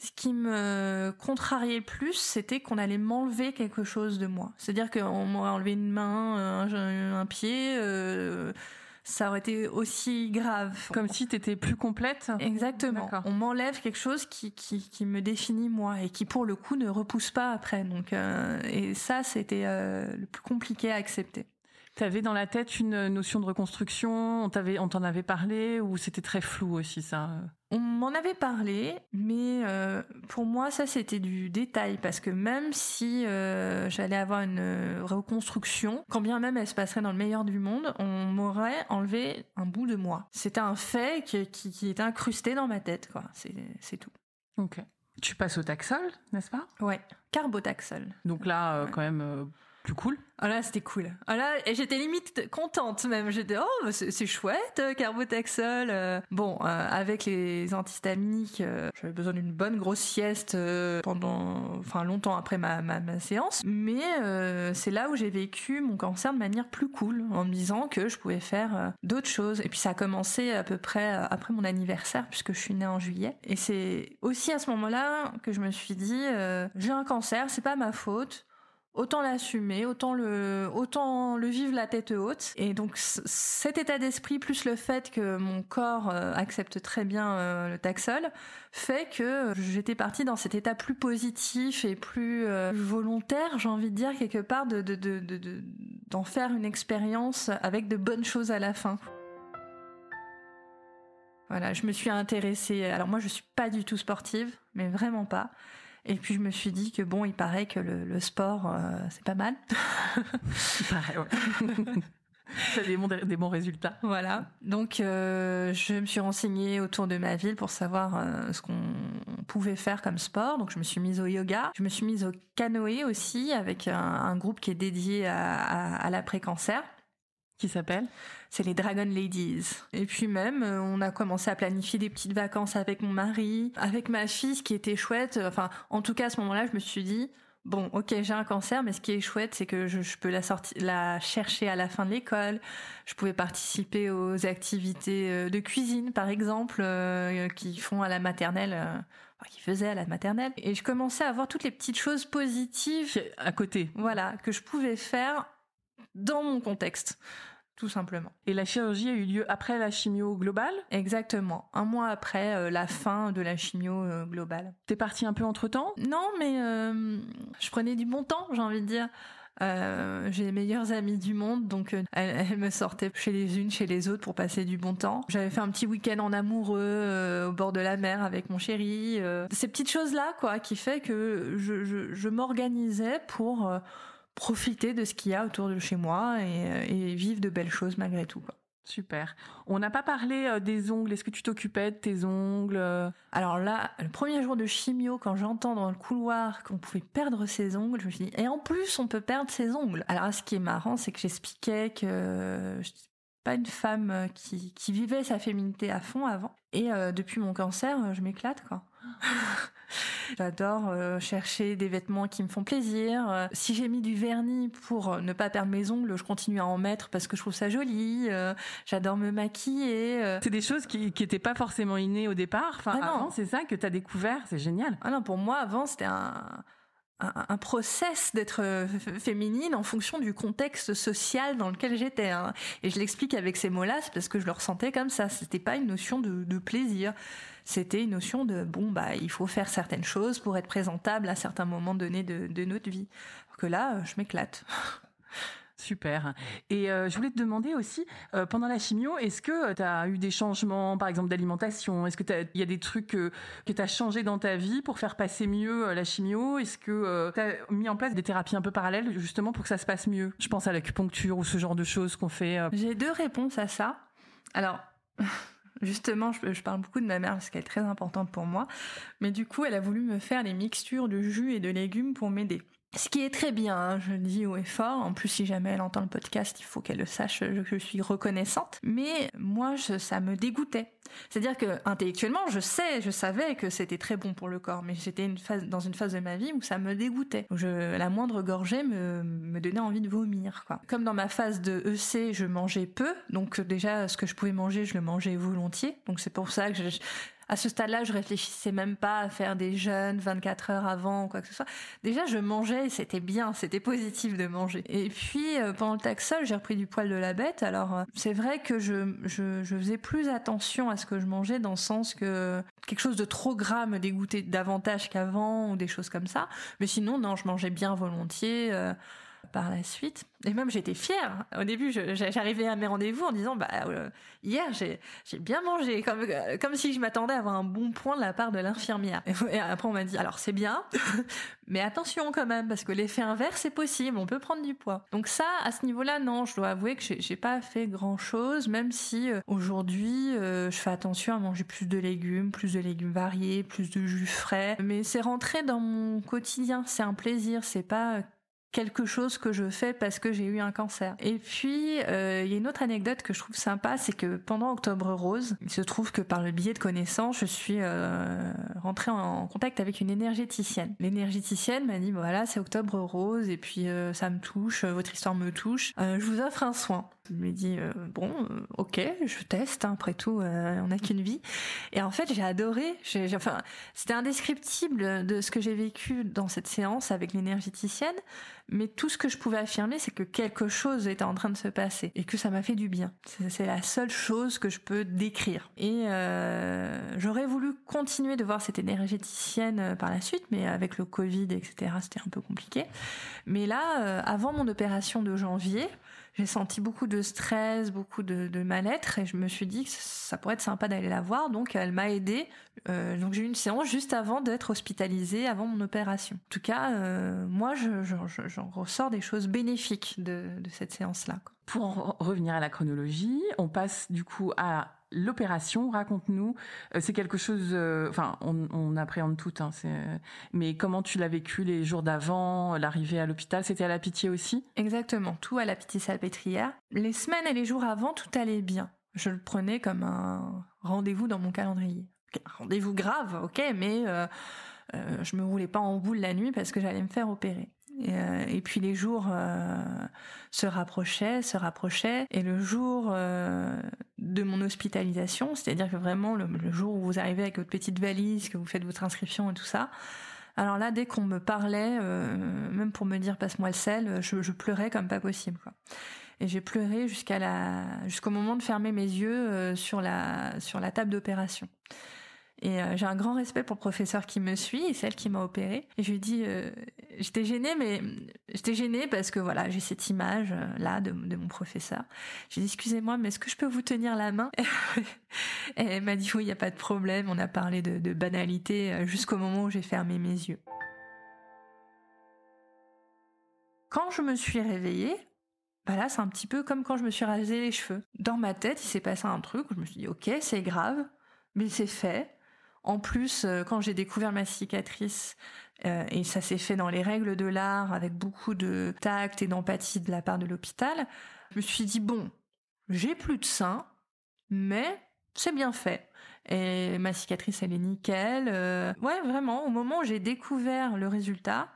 ce qui me contrariait plus, c'était qu'on allait m'enlever quelque chose de moi. C'est-à-dire qu'on m'aurait enlevé une main, un, pied, euh, ça aurait été aussi grave. Comme si tu étais plus complète Exactement. On m'enlève quelque chose qui, qui, qui, me définit moi et qui pour le coup ne repousse pas après. Donc, euh, et ça, c'était euh, le plus compliqué à accepter. T'avais dans la tête une notion de reconstruction, on t'avait, on t'en avait parlé ou c'était très flou aussi ça On m'en avait parlé, mais euh, pour moi ça c'était du détail parce que même si euh, j'allais avoir une reconstruction, quand bien même elle se passerait dans le meilleur du monde, on m'aurait enlevé un bout de moi. C'était un fait qui, qui, qui était incrusté dans ma tête, quoi. C'est, tout. Ok. Tu passes au Taxol, n'est-ce pas? Ouais, Carbotaxol. Donc là, euh, quand même, euh, plus cool? Ah là, c'était cool. Ah là, j'étais limite contente même. J'étais oh, c'est chouette, euh, Carbotaxol. euh. Bon, euh, avec les antihistaminiques, j'avais besoin d'une bonne grosse sieste pendant, enfin longtemps après ma, ma, ma séance. Mais c'est là où j'ai vécu mon cancer de manière plus cool, en me disant que je pouvais faire d'autres choses. Et puis ça a commencé à peu près après mon anniversaire, puisque je suis née en juillet. Et c'est aussi à ce moment-là que je me suis dit, j'ai un cancer, c'est pas ma faute autant l'assumer, autant le, vivre la tête haute. Et donc cet état d'esprit plus le fait que mon corps euh, accepte très bien euh, le Taxol fait que j'étais partie dans cet état plus positif et plus euh, volontaire, j'ai envie de dire quelque part, de, de, de, de- de- d'en faire une expérience avec de bonnes choses à la fin. Voilà, je me suis intéressée. Alors moi, je suis pas du tout sportive, mais vraiment pas. Et puis je me suis dit que bon, il paraît que le, le sport, euh, c'est pas mal. Pareil, ouais. T'as des bons, des bons résultats. Voilà. Donc euh, je me suis renseignée autour de ma ville pour savoir euh, ce qu'on pouvait faire comme sport. Donc je me suis mise au yoga. Je me suis mise au canoë aussi avec un, un groupe qui est dédié à, à, à l'après-cancer. Qui s'appelle? C'est les Dragon Ladies. Et puis même, euh, on a commencé à planifier des petites vacances avec mon mari, avec ma fille, ce qui était chouette. Enfin, en tout cas, à ce moment-là, je me suis dit, bon, ok, j'ai un cancer, mais ce qui est chouette, c'est que je, je peux la, chercher à la fin de l'école. Je pouvais participer aux activités euh, de cuisine, par exemple, euh, qui font à la maternelle. euh, enfin, qui faisaient à la maternelle. Et je commençais à voir toutes les petites choses positives À côté. voilà, que je pouvais faire dans mon contexte, tout simplement. Et la chirurgie a eu lieu après la chimio globale? Exactement, un mois après euh, la fin de la chimio euh, globale. T'es parti un peu entre temps Non, mais euh, je prenais du bon temps, j'ai envie de dire. Euh, j'ai les meilleures amies du monde, donc euh, elles, elles me sortaient chez les unes, chez les autres pour passer du bon temps. J'avais fait un petit week-end en amoureux euh, au bord de la mer avec mon chéri. ces petites choses-là, quoi, qui fait que je, je, je m'organisais pour profiter de ce qu'il y a autour de chez moi et, euh, et vivre de belles choses malgré tout. Quoi. Super. On n'a pas parlé euh, des ongles. Est-ce que tu t'occupais de tes ongles euh? Alors là, le premier jour de chimio, quand j'entends dans le couloir qu'on pouvait perdre ses ongles, je me suis dit, et en plus, on peut perdre ses ongles. Alors ce qui est marrant, c'est que j'expliquais que je suis pas une femme qui, qui vivait sa féminité à fond avant. Et euh, depuis mon cancer, je m'éclate, quoi. J'adore euh, chercher des vêtements qui me font plaisir. Euh, si j'ai mis du vernis pour euh, ne pas perdre mes ongles, je continue à en mettre parce que je trouve ça joli. Euh, J'adore me maquiller. C'est des choses qui n'étaient pas forcément innées au départ. Enfin, Ah non. avant, c'est ça que t'as découvert. C'est génial. Ah non, pour moi, avant, c'était un, un, process d'être euh, féminine en fonction du contexte social dans lequel j'étais. hein. Et je l'explique avec ces mots-là, c'est parce que je le ressentais comme ça. C'était pas une notion de, plaisir. C'était une notion de, bon, bah, il faut faire certaines choses pour être présentable à certains moments donnés de, notre vie. Que là, euh, je m'éclate. Super. Et euh, je voulais te demander aussi, euh, pendant la chimio, est-ce que tu as eu des changements, par exemple, d'alimentation? Est-ce qu'il y a des trucs euh, que tu as changé dans ta vie pour faire passer mieux euh, la chimio? Est-ce que tu as mis en place des thérapies un peu parallèles, justement, pour que ça se passe mieux? Je pense à l'acupuncture ou ce genre de choses qu'on fait. euh, J'ai deux réponses à ça. Alors, justement, je parle beaucoup de ma mère parce qu'elle est très importante pour moi. Mais du coup, elle a voulu me faire des mixtures de jus et de légumes pour m'aider. Ce qui est très bien, hein, je le dis haut et fort. En plus, si jamais elle entend le podcast, il faut qu'elle le sache, je, suis reconnaissante. Mais moi, ça me dégoûtait. C'est-à-dire que intellectuellement, je sais, je savais que c'était très bon pour le corps, mais j'étais une phase, dans une phase de ma vie où ça me dégoûtait. Je, la moindre gorgée me, donnait envie de vomir. Comme dans ma phase de EC, je mangeais peu, donc déjà ce que je pouvais manger, je le mangeais volontiers. Donc c'est pour ça que je, à ce stade-là, je réfléchissais même pas à faire des jeûnes 24 heures avant ou quoi que ce soit. Déjà, je mangeais et c'était bien, c'était positif de manger. Et puis, euh, pendant le taxol, j'ai repris du poil de la bête. Alors, euh, c'est vrai que je, faisais plus attention à ce que je mangeais dans le sens que quelque chose de trop gras me dégoûtait davantage qu'avant ou des choses comme ça. Mais sinon, non, je mangeais bien volontiers. euh, par la suite. Et même j'étais fière. Au début, j'arrivais à mes rendez-vous en disant bah euh, hier j'ai bien mangé, comme euh, comme si je m'attendais à avoir un bon point de la part de l'infirmière. Et, après on m'a dit alors c'est bien, mais attention quand même parce que l'effet inverse c'est possible, on peut prendre du poids. Donc ça à ce niveau-là non, je dois avouer que j'ai pas fait grand chose, même si euh, aujourd'hui je fais attention à manger plus de légumes, plus de légumes variés, plus de jus frais. Mais c'est rentré dans mon quotidien, c'est un plaisir, c'est pas quelque chose que je fais parce que j'ai eu un cancer. Et puis, euh, il y a une autre anecdote que je trouve sympa, c'est que pendant Octobre Rose, il se trouve que par le biais de connaissances, je suis euh, rentrée en contact avec une énergéticienne. L'énergéticienne m'a dit, voilà, c'est Octobre Rose, et puis euh, ça me touche, votre histoire me touche, je vous offre un soin. Je lui ai dit bon, ok, je teste. Hein, après tout, on n'a qu'une vie. Et en fait, j'ai adoré. Enfin, c'était indescriptible de ce que j'ai vécu dans cette séance avec l'énergéticienne mais tout ce que je pouvais affirmer, c'est que quelque chose était en train de se passer et que ça m'a fait du bien. C'est la seule chose que je peux décrire. Et euh, j'aurais voulu continuer de voir cette énergéticienne euh, par la suite, mais avec le Covid, etc., c'était un peu compliqué. Mais là, euh, avant mon opération de janvier, j'ai senti beaucoup de stress, beaucoup de, mal-être et je me suis dit que ça pourrait être sympa d'aller la voir. Donc elle m'a aidée. Euh, donc j'ai eu une séance juste avant d'être hospitalisée, avant mon opération. En tout cas, euh, moi, j'en je, je, ressors des choses bénéfiques de, de cette séance-là. Pour en revenir à la chronologie, on passe du coup à l'opération, raconte-nous. Euh, c'est quelque chose, euh, enfin, on, appréhende tout, hein, mais comment tu l'as vécu les jours d'avant, l'arrivée à l'hôpital? C'était à la Pitié aussi? Exactement, tout à la Pitié-Salpêtrière. Les semaines et les jours avant, tout allait bien. Je le prenais comme un rendez-vous dans mon calendrier. Rendez-vous grave, ok, mais euh, je me roulais pas en boule la nuit parce que j'allais me faire opérer. Euh, et, puis les jours euh, se rapprochaient, se rapprochaient. Et le jour euh, de mon hospitalisation, c'est-à-dire que vraiment le, jour où vous arrivez avec votre petite valise, que vous faites votre inscription et tout ça, alors là, dès qu'on me parlait, même pour me dire passe-moi le sel, je, pleurais comme pas possible. Et j'ai pleuré jusqu'à la, jusqu'au moment de fermer mes yeux sur la, sur la table d'opération. Et euh, j'ai un grand respect pour le professeur qui me suit et celle qui m'a opéré. Et je lui dis, euh, j'étais gênée, mais j'étais gênée parce que voilà, j'ai cette image euh, là de, mon professeur. J'ai dit, excusez-moi, mais est-ce que je peux vous tenir la main? Et elle m'a dit, oui, il n'y a pas de problème. On a parlé de, de banalité jusqu'au moment où j'ai fermé mes yeux. Quand je me suis réveillée, bah là, c'est un petit peu comme quand je me suis rasé les cheveux. Dans ma tête, il s'est passé un truc où je me suis dit, ok, c'est grave, mais c'est fait en plus, euh, quand j'ai découvert ma cicatrice, euh, et ça s'est fait dans les règles de l'art, avec beaucoup de tact et d'empathie de la part de l'hôpital, je me suis dit, bon, j'ai plus de sein, mais c'est bien fait. Et ma cicatrice, elle est nickel. Euh, ouais, vraiment, au moment où j'ai découvert le résultat,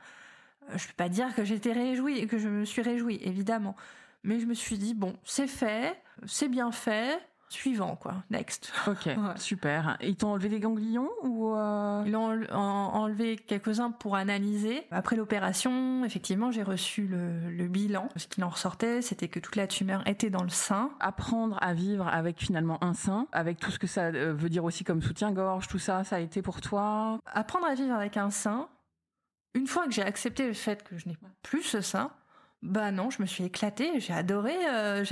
je peux pas dire que j'étais réjouie, que je me suis réjouie, évidemment. Mais je me suis dit, bon, c'est fait, c'est bien fait, suivant quoi. Next. Ok super. Ils t'ont enlevé des ganglions ou euh... ils ont enlevé quelques-uns pour analyser. Après l'opération effectivement j'ai reçu le, bilan. Ce qu'il en ressortait c'était que toute la tumeur était dans le sein. Apprendre à vivre avec finalement un sein avec tout ce que ça euh, veut dire aussi comme soutien-gorge tout ça ça a été pour toi? Apprendre à vivre avec un sein. Une fois que j'ai accepté le fait que je n'ai plus ce sein bah non, je me suis éclatée, j'ai adoré. Euh,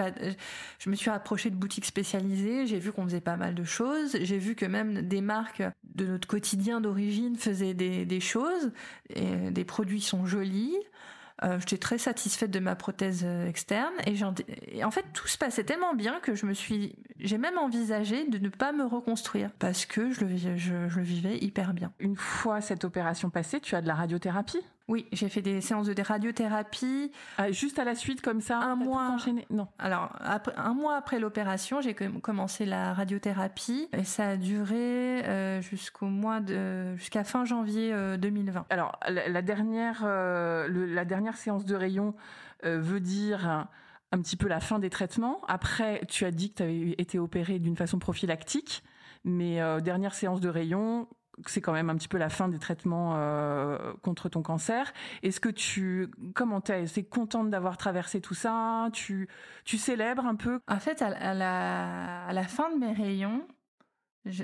je me suis approchée de boutiques spécialisées, j'ai vu qu'on faisait pas mal de choses, j'ai vu que même des marques de notre quotidien d'origine faisaient des, choses, et des produits sont jolis. Euh, J'étais très satisfaite de ma prothèse euh, externe et, en fait tout se passait tellement bien que je me suis, j'ai même envisagé de ne pas me reconstruire parce que je, je le vivais hyper bien. Une fois cette opération passée, tu as de la radiothérapie? Oui, j'ai fait des séances de radiothérapie. Ah, juste à la suite, comme ça Un mois. Non. Alors, après, un mois après l'opération, j'ai commencé la radiothérapie et ça a duré euh, jusqu'au mois de jusqu'à fin janvier 2020. Euh, Alors, la, dernière euh, la dernière séance de rayon veut dire un petit peu la fin des traitements. Après, tu as dit que tu avais été opéré d'une façon prophylactique, mais dernière séance de rayon, c'est quand même un petit peu la fin des traitements euh, contre ton cancer. Est-ce que tu, comment t'es, c'est contente d'avoir traversé tout ça? Tu, tu célèbres un peu? En fait, à, la, à la fin de mes rayons,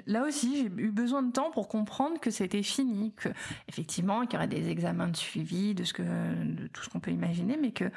là aussi, j'ai eu besoin de temps pour comprendre que c'était fini, que effectivement, qu'il y aurait des examens de suivi, de ce que, de tout ce qu'on peut imaginer, mais que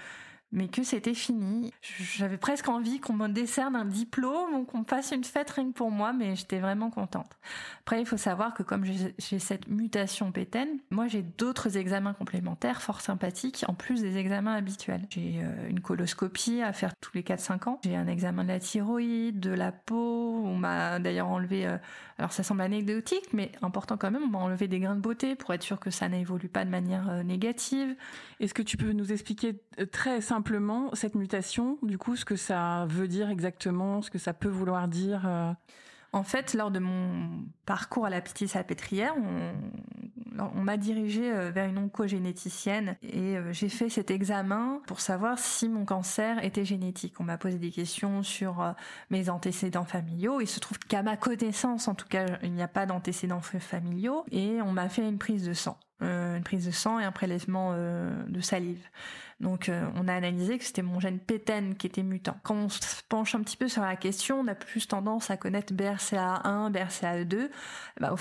mais que c'était fini. J'avais presque envie qu'on me décerne un diplôme ou qu'on fasse une fête rien pour moi, mais j'étais vraiment contente. Après, il faut savoir que comme j'ai cette mutation pétaine, moi j'ai d'autres examens complémentaires fort sympathiques en plus des examens habituels. J'ai euh, une coloscopie à faire tous les 4-5 ans. J'ai un examen de la thyroïde, de la peau. On m'a d'ailleurs enlevé, euh, alors ça semble anecdotique, mais important quand même, on m'a enlevé des grains de beauté pour être sûr que ça n'évolue pas de manière euh, négative. Est-ce que tu peux nous expliquer très simplement simplement cette mutation, du coup, ce que ça veut dire exactement, ce que ça peut vouloir dire euh En fait, lors de mon parcours à la petite salpêtrière, on, on m'a dirigé euh, vers une oncogénéticienne et euh, j'ai fait cet examen pour savoir si mon cancer était génétique. On m'a posé des questions sur mes antécédents familiaux. Il se trouve qu'à ma connaissance, en tout cas, il n'y a pas d'antécédents familiaux et on m'a fait une prise de sang. une prise de sang et un prélèvement de salive. Donc euh, on a analysé que c'était mon gène PTEN qui était mutant. Quand on se penche un petit peu sur la question, on a plus tendance à connaître BRCA1, BRCA2. Bah,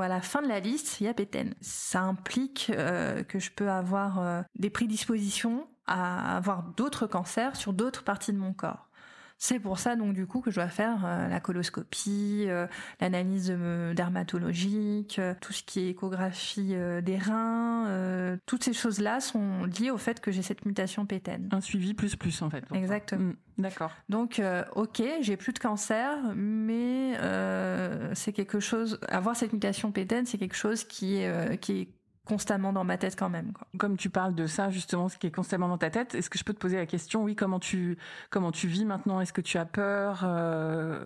à la fin de la liste, il y a PTEN. Ça implique euh, que je peux avoir euh, des prédispositions à avoir d'autres cancers sur d'autres parties de mon corps. C'est pour ça donc du coup que je dois faire euh, la coloscopie, euh, l'analyse dermatologique, euh, tout ce qui est échographie des reins, toutes ces choses-là sont liées au fait que j'ai cette mutation pétaine. Un suivi plus plus en fait. Exactement. Mm, d'accord. Donc ok, j'ai plus de cancer, mais c'est quelque chose. Avoir cette mutation pétaine, c'est quelque chose qui est qui est constamment dans ma tête quand même. Comme tu parles de ça justement, ce qui est constamment dans ta tête, est-ce que je peux te poser la question Oui, comment tu comment tu vis maintenant? Est-ce que tu as peur euh?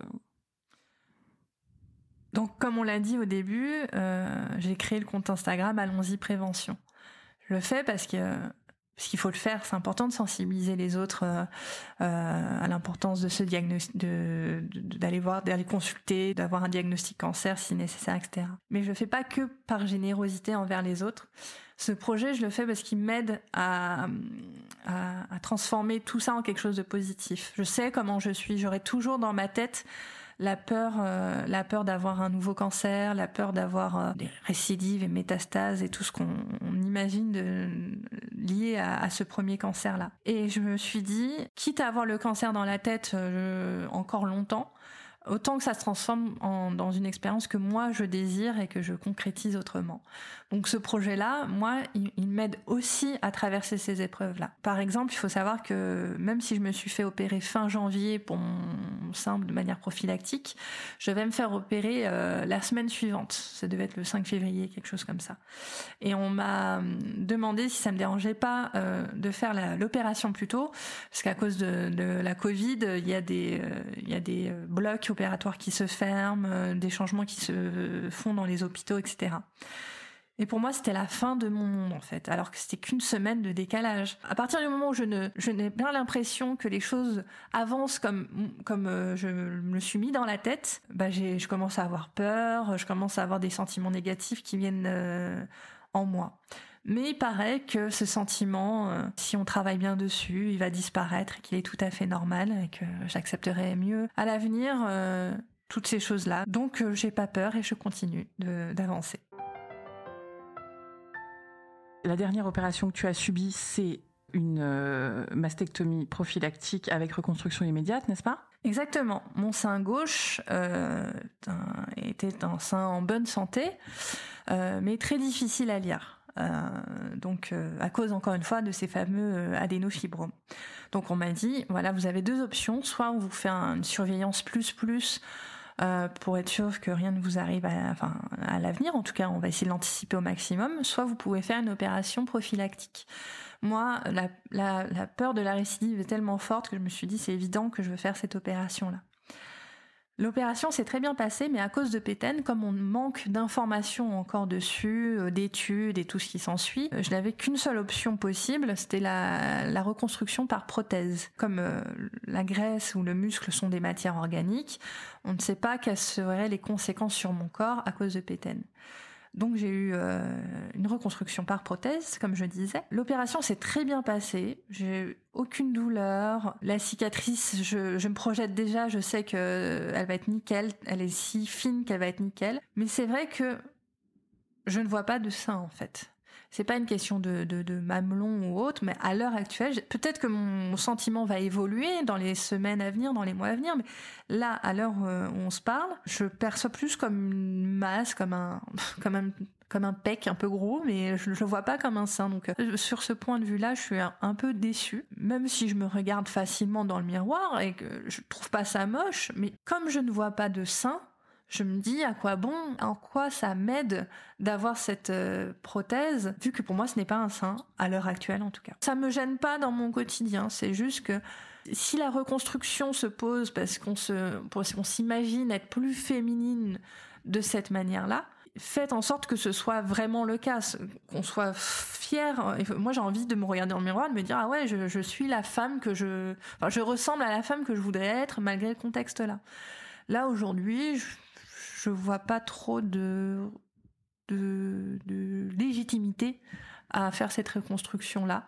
Donc, comme on l'a dit au début, euh, j'ai créé le compte Instagram Allons-y Prévention. Je le fais parce que parce qu'il faut le faire, c'est important de sensibiliser les autres euh, euh, à l'importance de ce diagnostic, d'aller voir, d'aller consulter, d'avoir un diagnostic cancer si nécessaire, etc. Mais je le fais pas que par générosité envers les autres. Ce projet, je le fais parce qu'il m'aide à transformer tout ça en quelque chose de positif. Je sais comment je suis, j'aurai toujours dans ma tête la peur, euh, la peur d'avoir un nouveau cancer, la peur d'avoir euh, des récidives et métastases et tout ce qu'on imagine lié à, ce premier cancer-là. Et je me suis dit, quitte à avoir le cancer dans la tête euh, encore longtemps, autant que ça se transforme dans une expérience que moi je désire et que je concrétise autrement. Donc ce projet-là, moi, il, m'aide aussi à traverser ces épreuves-là. Par exemple, il faut savoir que même si je me suis fait opérer fin janvier pour mon sein de manière prophylactique, je vais me faire opérer euh, la semaine suivante. Ça devait être le 5 février, quelque chose comme ça. Et on m'a demandé si ça me dérangeait pas euh, de faire l'opération plus tôt, parce qu'à cause de, la Covid, il y a des, euh, il y a des blocs opératoires qui se ferment, euh, des changements qui se font dans les hôpitaux, etc. Et pour moi, c'était la fin de mon monde, en fait, alors que c'était qu'une semaine de décalage. À partir du moment où je ne, je n'ai pas l'impression que les choses avancent comme, comme euh, je me suis mis dans la tête, bah, j'ai, je commence à avoir peur, je commence à avoir des sentiments négatifs qui viennent euh, en moi. Mais il paraît que ce sentiment, euh, si on travaille bien dessus, il va disparaître et qu'il est tout à fait normal et que j'accepterai mieux à l'avenir euh, toutes ces choses-là. Donc euh, j'ai pas peur et je continue d'avancer. La dernière opération que tu as subie, c'est une mastectomie prophylactique avec reconstruction immédiate, n'est-ce pas? Exactement. Mon sein gauche était un sein en bonne santé, mais très difficile à lire. Euh, donc euh, à cause encore une fois de ces fameux euh, adénofibromes. Donc on m'a dit voilà vous avez deux options, soit on vous fait une surveillance plus plus pour être sûr que rien ne vous arrive à, enfin, à l'avenir. En tout cas, on va essayer de l'anticiper au maximum. Soit vous pouvez faire une opération prophylactique. Moi, la, la, la peur de la récidive est tellement forte que je me suis dit c'est évident que je veux faire cette opération-là. L'opération s'est très bien passée, mais à cause de Péten, comme on manque d'informations encore dessus, euh, d'études et tout ce qui s'ensuit, euh, je n'avais qu'une seule option possible, c'était la, reconstruction par prothèse. Comme euh, la graisse ou le muscle sont des matières organiques, on ne sait pas quelles seraient les conséquences sur mon corps à cause de Péten. Donc j'ai eu une reconstruction par prothèse, comme je disais. L'opération s'est très bien passée. J'ai aucune douleur. La cicatrice, je, me projette déjà. Je sais que elle va être nickel. Elle est si fine qu'elle va être nickel. Mais c'est vrai que je ne vois pas de sein en fait c'est pas une question de, mamelon ou autre, mais à l'heure actuelle, peut-être que mon sentiment va évoluer dans les semaines à venir, dans les mois à venir, mais là, à l'heure euh, où on se parle, je perçois plus comme une masse, comme un, comme un, comme un pec un peu gros, mais je, le vois pas comme un sein. Donc, euh, sur ce point de vue-là, je suis un, peu déçue, même si je me regarde facilement dans le miroir et que je trouve pas ça moche, mais comme je ne vois pas de sein, je me dis à quoi bon, en quoi ça m'aide d'avoir cette euh, prothèse, vu que pour moi ce n'est pas un sein, à l'heure actuelle en tout cas. Ça me gêne pas dans mon quotidien, c'est juste que si la reconstruction se pose parce qu'on se, qu'on s'imagine être plus féminine de cette manière-là, faites en sorte que ce soit vraiment le cas, qu'on soit fier. Moi, j'ai envie de me regarder dans le miroir, de me dire ah ouais, je, suis la femme que je, enfin, je ressemble à la femme que je voudrais être malgré le contexte là. Là aujourd'hui, je vois pas trop de, de, légitimité à faire cette reconstruction là.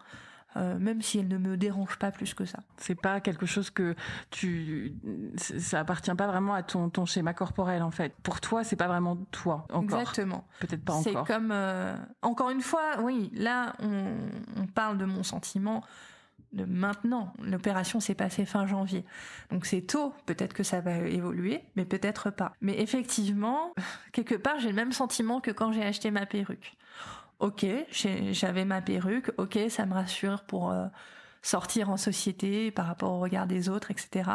Euh, même si elle ne me dérange pas plus que ça. C'est pas quelque chose que tu, ça appartient pas vraiment à ton, ton schéma corporel en fait. Pour toi, c'est pas vraiment toi encore. Exactement. Peut-être pas encore. C'est comme, euh, encore une fois, oui, là on, on parle de mon sentiment maintenant. L'opération s'est passée fin janvier. Donc c'est tôt, peut-être que ça va évoluer, mais peut-être pas. Mais effectivement, quelque part, j'ai le même sentiment que quand j'ai acheté ma perruque. Ok, j'avais ma perruque, ok, ça me rassure pour euh, sortir en société par rapport au regard des autres, etc.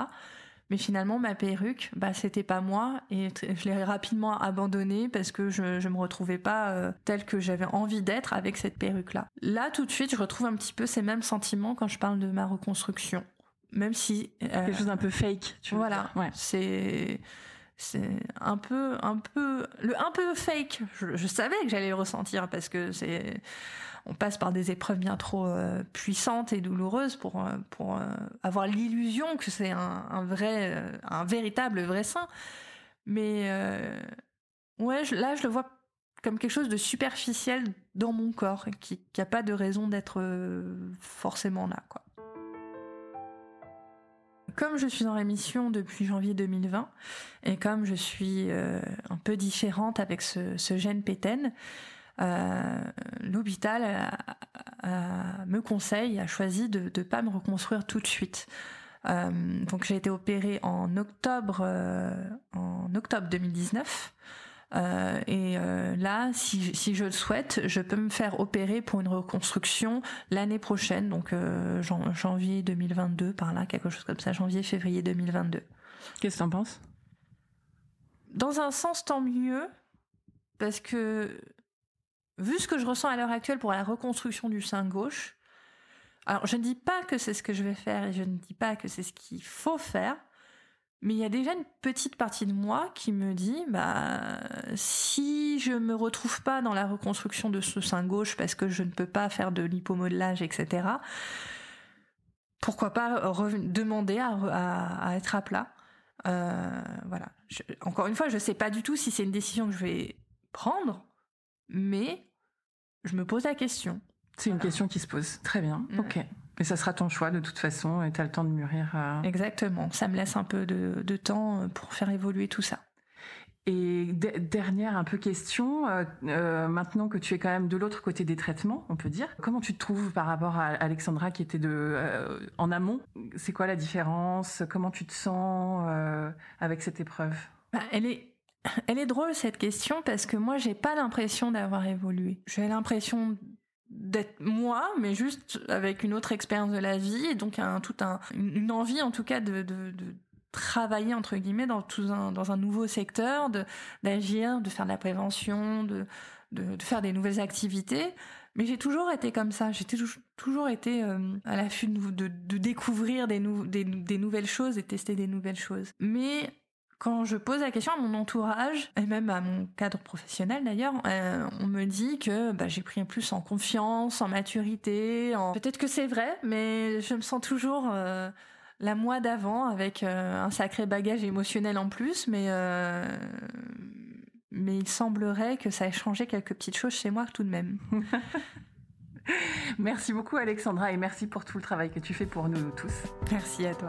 Mais finalement, ma perruque, bah, c'était pas moi et je l'ai rapidement abandonnée parce que je, je me retrouvais pas euh, telle que j'avais envie d'être avec cette perruque-là. Là, tout de suite, je retrouve un petit peu ces mêmes sentiments quand je parle de ma reconstruction. Même si. Euh, Quelque chose d'un peu fake, tu vois. Voilà. Ouais. C'est c'est un peu un peu le un peu fake je, je savais que j'allais le ressentir parce que c'est on passe par des épreuves bien trop euh, puissantes et douloureuses pour euh, pour euh, avoir l'illusion que c'est un, vrai un véritable vrai sein mais ouais là je le vois comme quelque chose de superficiel dans mon corps qui qui a pas de raison d'être forcément là quoi. Comme je suis en rémission depuis janvier 2020 et comme je suis un peu différente avec ce, gène euh, l'hôpital me conseille, a choisi de ne pas me reconstruire tout de suite. Euh, donc j'ai été opérée en octobre, euh, en octobre 2019. et là, si, si, je le souhaite, je peux me faire opérer pour une reconstruction l'année prochaine, donc janvier 2022, par là, quelque chose comme ça, janvier-février 2022. Qu'est-ce que tu en penses? Dans un sens, tant mieux, parce que vu ce que je ressens à l'heure actuelle pour la reconstruction du sein gauche, alors je ne dis pas que c'est ce que je vais faire et je ne dis pas que c'est ce qu'il faut faire, mais il y a déjà une petite partie de moi qui me dit, bah, si je me retrouve pas dans la reconstruction de ce sein gauche parce que je ne peux pas faire de lipomodelage, etc., pourquoi pas demander à, être à plat euh, Voilà. encore une fois, je ne sais pas du tout si c'est une décision que je vais prendre, mais je me pose la question. C'est une question qui se pose. Très bien. Ok. Mais ça sera ton choix de toute façon et tu as le temps de mûrir. Euh. Exactement. Ça me laisse un peu de, temps euh, pour faire évoluer tout ça. Et dernière un peu question, euh, maintenant que tu es quand même de l'autre côté des traitements, on peut dire, comment tu te trouves par rapport à Alexandra qui était de en amont? C'est quoi la différence? Comment tu te sens avec cette épreuve? Bah, Elle est elle est drôle cette question parce que moi j'ai pas l'impression d'avoir évolué. J'ai l'impression d'être moi, mais juste avec une autre expérience de la vie et donc un, tout un, une envie en tout cas de, travailler entre guillemets dans tout un, dans un nouveau secteur, de d'agir, de faire de la prévention, de, de, faire des nouvelles activités. Mais j'ai toujours été comme ça. J'ai toujours été euh, à l'affût de, de, découvrir des, des, des, nouvelles choses et tester des nouvelles choses. Mais quand je pose la question à mon entourage, et même à mon cadre professionnel d'ailleurs, euh, on me dit que bah, j'ai pris plus en confiance, en maturité. En... Peut-être que c'est vrai, mais je me sens toujours euh, la moi d'avant avec euh, un sacré bagage émotionnel en plus. Mais mais il semblerait que ça ait changé quelques petites choses chez moi tout de même. merci beaucoup Alexandra et merci pour tout le travail que tu fais pour nous tous. Merci à toi.